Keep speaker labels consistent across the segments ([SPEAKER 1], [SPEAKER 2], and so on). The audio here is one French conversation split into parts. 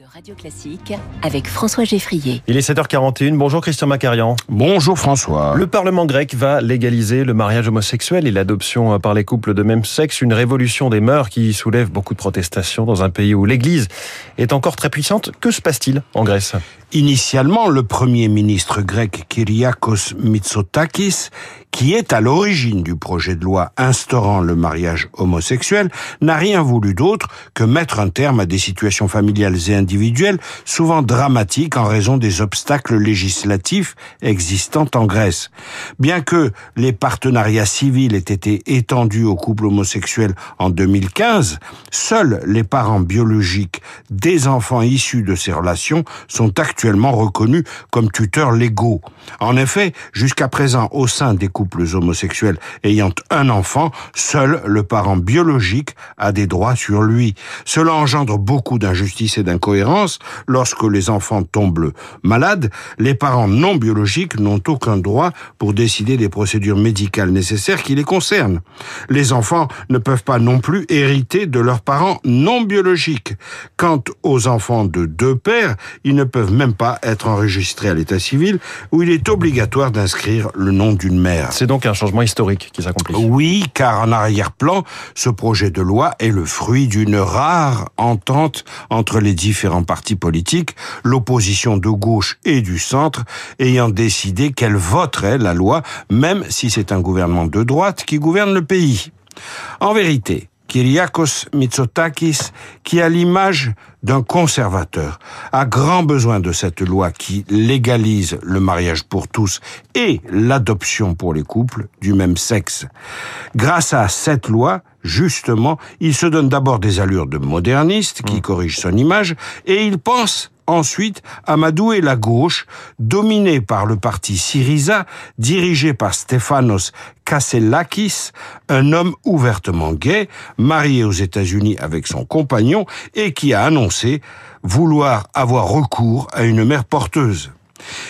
[SPEAKER 1] de Radio Classique avec François Geffrier.
[SPEAKER 2] Il est 7h41. Bonjour Christian Macarian.
[SPEAKER 3] Bonjour François.
[SPEAKER 2] Le Parlement grec va légaliser le mariage homosexuel et l'adoption par les couples de même sexe, une révolution des mœurs qui soulève beaucoup de protestations dans un pays où l'Église est encore très puissante. Que se passe-t-il en Grèce?
[SPEAKER 3] Initialement, le premier ministre grec Kyriakos Mitsotakis, qui est à l'origine du projet de loi instaurant le mariage homosexuel, n'a rien voulu d'autre que mettre un terme à des situations familiales et individuelles souvent dramatiques en raison des obstacles législatifs existants en Grèce. Bien que les partenariats civils aient été étendus aux couples homosexuels en 2015, seuls les parents biologiques des enfants issus de ces relations sont actuellement reconnus comme tuteurs légaux. En effet, jusqu'à présent, au sein des couples homosexuels ayant un enfant, seul le parent biologique a des droits sur lui. Cela engendre beaucoup d'injustice et d'incohérence. Lorsque les enfants tombent malades, les parents non biologiques n'ont aucun droit pour décider des procédures médicales nécessaires qui les concernent. Les enfants ne peuvent pas non plus hériter de leurs parents non biologiques. Quant aux enfants de deux pères, ils ne peuvent même pas être enregistré à l'état civil où il est obligatoire d'inscrire le nom d'une mère.
[SPEAKER 2] C'est donc un changement historique qui s'accomplit.
[SPEAKER 3] Oui, car en arrière-plan, ce projet de loi est le fruit d'une rare entente entre les différents partis politiques, l'opposition de gauche et du centre, ayant décidé qu'elle voterait la loi, même si c'est un gouvernement de droite qui gouverne le pays. En vérité, Kyriakos Mitsotakis, qui a l'image d'un conservateur, a grand besoin de cette loi qui légalise le mariage pour tous et l'adoption pour les couples du même sexe. Grâce à cette loi, justement, il se donne d'abord des allures de moderniste qui mmh. corrige son image et il pense ensuite amadouer la gauche, dominée par le parti Syriza, dirigé par Stéphanos Kasselakis, un homme ouvertement gay, marié aux États-Unis avec son compagnon et qui a annoncé vouloir avoir recours à une mère porteuse.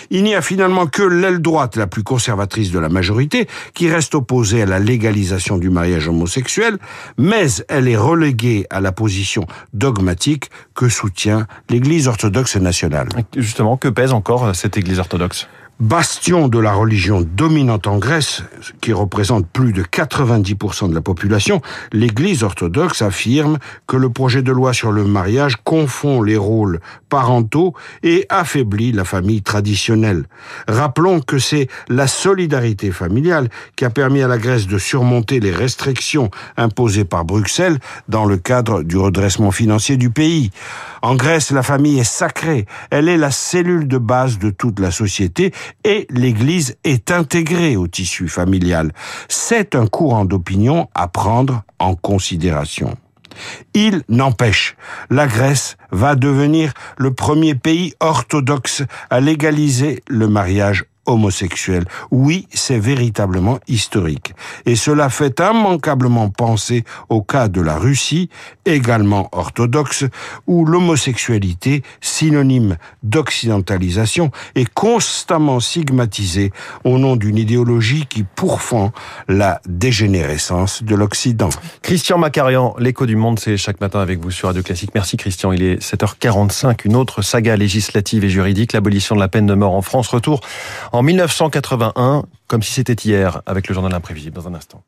[SPEAKER 3] Il n'y a finalement que l'aile droite la plus conservatrice de la majorité qui reste opposée à la légalisation du mariage homosexuel, mais elle est reléguée à la position dogmatique que soutient l'Église orthodoxe nationale.
[SPEAKER 2] Justement, que pèse encore cette Église orthodoxe?
[SPEAKER 3] Bastion de la religion dominante en Grèce, qui représente plus de 90% de la population, l'Église orthodoxe affirme que le projet de loi sur le mariage confond les rôles parentaux et affaiblit la famille traditionnelle. Rappelons que c'est la solidarité familiale qui a permis à la Grèce de surmonter les restrictions imposées par Bruxelles dans le cadre du redressement financier du pays. En Grèce, la famille est sacrée, elle est la cellule de base de toute la société et l'Église est intégrée au tissu familial. C'est un courant d'opinion à prendre en considération. Il n'empêche, la Grèce va devenir le premier pays orthodoxe à légaliser le mariage homosexuels. Oui, c'est véritablement historique. Et cela fait immanquablement penser au cas de la Russie, également orthodoxe, où l'homosexualité, synonyme d'occidentalisation, est constamment stigmatisée au nom d'une idéologie qui pourfend la dégénérescence de l'Occident.
[SPEAKER 2] Christian Macarian, l'écho du monde, c'est chaque matin avec vous sur Radio Classique. Merci Christian. Il est 7h45. Une autre saga législative et juridique, l'abolition de la peine de mort en France. Retour en 1981, comme si c'était hier, avec le journal imprévisible dans un instant.